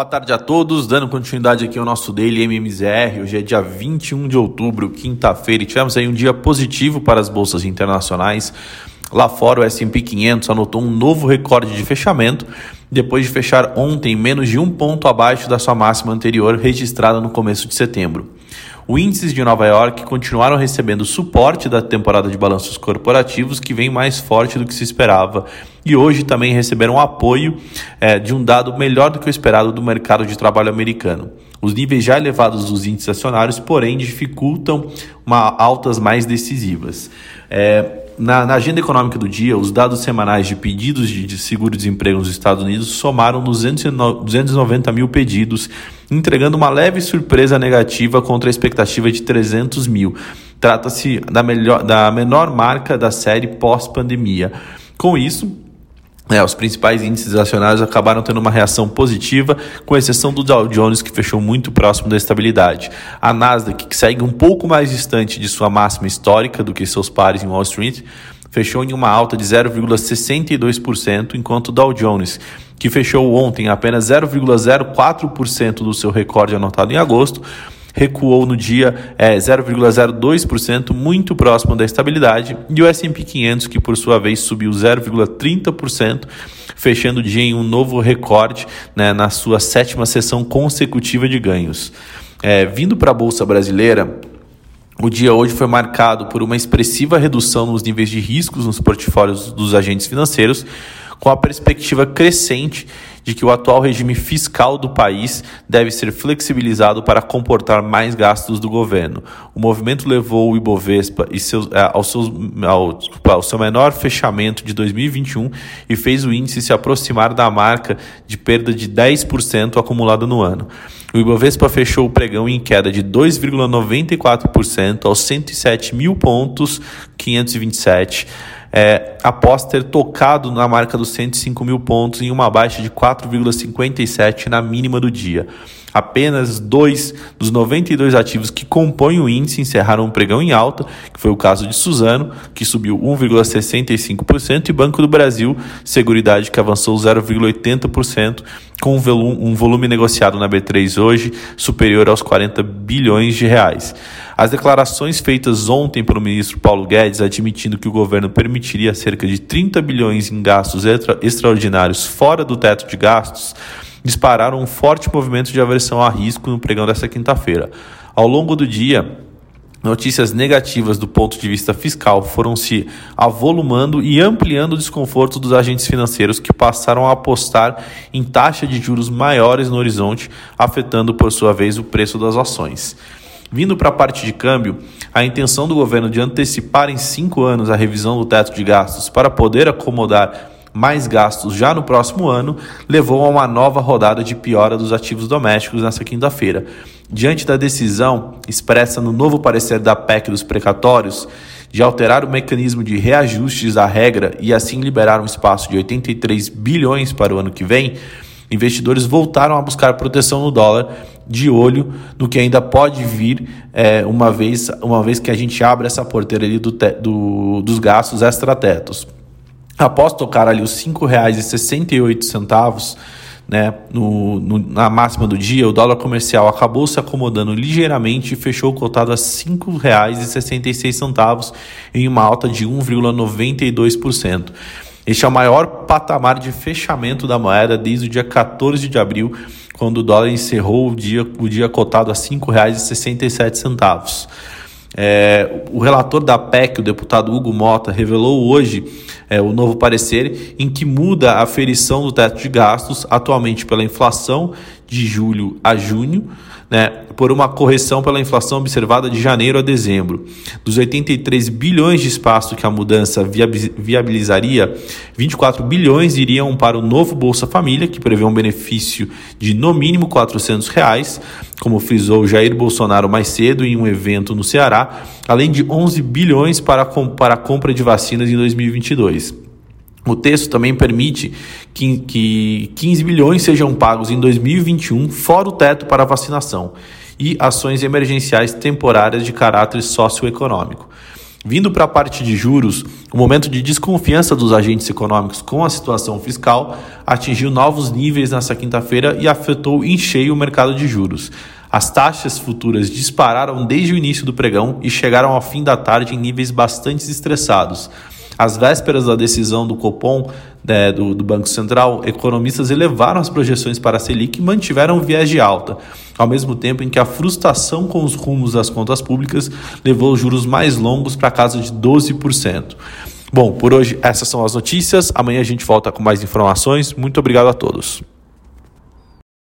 Boa tarde a todos, dando continuidade aqui ao nosso Daily MMZR. Hoje é dia 21 de outubro, quinta-feira, e tivemos aí um dia positivo para as bolsas internacionais. Lá fora, o S&P 500 anotou um novo recorde de fechamento, depois de fechar ontem menos de um ponto abaixo da sua máxima anterior, registrada no começo de setembro. O índices de Nova York continuaram recebendo suporte da temporada de balanços corporativos, que vem mais forte do que se esperava, e hoje também receberam apoio é, de um dado melhor do que o esperado do mercado de trabalho americano. Os níveis já elevados dos índices acionários, porém, dificultam uma altas mais decisivas. É, na, na, agenda econômica do dia, os dados semanais de pedidos de, de seguro-desemprego nos Estados Unidos somaram 290 mil pedidos, entregando uma leve surpresa negativa contra a expectativa de 300 mil. Trata-se da, melhor, da menor marca da série pós-pandemia. Com isso, é, os principais índices acionários acabaram tendo uma reação positiva, com exceção do Dow Jones, que fechou muito próximo da estabilidade. A Nasdaq, que segue um pouco mais distante de sua máxima histórica do que seus pares em Wall Street, fechou em uma alta de 0,62%, enquanto o Dow Jones, que fechou ontem apenas 0,04% do seu recorde anotado em agosto, recuou no dia é, 0,02%, muito próximo da estabilidade, e o S&P 500, que por sua vez subiu 0,30%, fechando o dia em um novo recorde né, na sua sétima sessão consecutiva de ganhos. É, vindo para a Bolsa Brasileira, o dia hoje foi marcado por uma expressiva redução nos níveis de riscos nos portfólios dos agentes financeiros, com a perspectiva crescente de que o atual regime fiscal do país deve ser flexibilizado para comportar mais gastos do governo. O movimento levou o Ibovespa e seus, é, ao, seus, ao, ao seu menor fechamento de 2021 e fez o índice se aproximar da marca de perda de 10% acumulada no ano. O Ibovespa fechou o pregão em queda de 2,94% aos 107 mil pontos 527 é, após ter tocado na marca dos 105 mil pontos em uma baixa de 4,57 na mínima do dia. Apenas dois dos 92 ativos que compõem o índice encerraram um pregão em alta, que foi o caso de Suzano, que subiu 1,65%, e Banco do Brasil, Seguridade, que avançou 0,80%, com um volume negociado na B3 hoje superior aos 40 bilhões de reais. As declarações feitas ontem pelo ministro Paulo Guedes, admitindo que o governo permitiria cerca de 30 bilhões em gastos extra extraordinários fora do teto de gastos, dispararam um forte movimento de aversão a risco no pregão desta quinta-feira. Ao longo do dia, Notícias negativas do ponto de vista fiscal foram se avolumando e ampliando o desconforto dos agentes financeiros que passaram a apostar em taxa de juros maiores no horizonte, afetando por sua vez o preço das ações. Vindo para a parte de câmbio, a intenção do governo de antecipar em cinco anos a revisão do teto de gastos para poder acomodar mais gastos já no próximo ano levou a uma nova rodada de piora dos ativos domésticos nesta quinta-feira. Diante da decisão expressa no novo parecer da PEC dos precatórios de alterar o mecanismo de reajustes da regra e assim liberar um espaço de 83 bilhões para o ano que vem, investidores voltaram a buscar proteção no dólar, de olho no que ainda pode vir é, uma, vez, uma vez que a gente abre essa porteira ali do, do dos gastos extratetos. Após tocar ali os R$ 5,68, né, no, no, na máxima do dia, o dólar comercial acabou se acomodando ligeiramente e fechou cotado a R$ 5,66 em uma alta de 1,92%. Este é o maior patamar de fechamento da moeda desde o dia 14 de abril, quando o dólar encerrou o dia, o dia cotado a R$ 5,67. É, o relator da PEC, o deputado Hugo Mota, revelou hoje é, o novo parecer em que muda a aferição do teto de gastos, atualmente pela inflação de julho a junho, né, por uma correção pela inflação observada de janeiro a dezembro. Dos 83 bilhões de espaço que a mudança viabilizaria, 24 bilhões iriam para o novo Bolsa Família, que prevê um benefício de no mínimo 400 reais, como frisou Jair Bolsonaro mais cedo em um evento no Ceará, além de 11 bilhões para, para a compra de vacinas em 2022. O texto também permite que, que 15 bilhões sejam pagos em 2021, fora o teto para vacinação, e ações emergenciais temporárias de caráter socioeconômico. Vindo para a parte de juros, o momento de desconfiança dos agentes econômicos com a situação fiscal atingiu novos níveis nesta quinta-feira e afetou em cheio o mercado de juros. As taxas futuras dispararam desde o início do pregão e chegaram ao fim da tarde em níveis bastante estressados. Às vésperas da decisão do Copom, né, do, do, Banco Central, economistas elevaram as projeções para a Selic e mantiveram o viés de alta, ao mesmo tempo em que a frustração com os rumos das contas públicas levou os juros mais longos para casa de 12%. Bom, por hoje essas são as notícias. Amanhã a gente volta com mais informações. Muito obrigado a todos.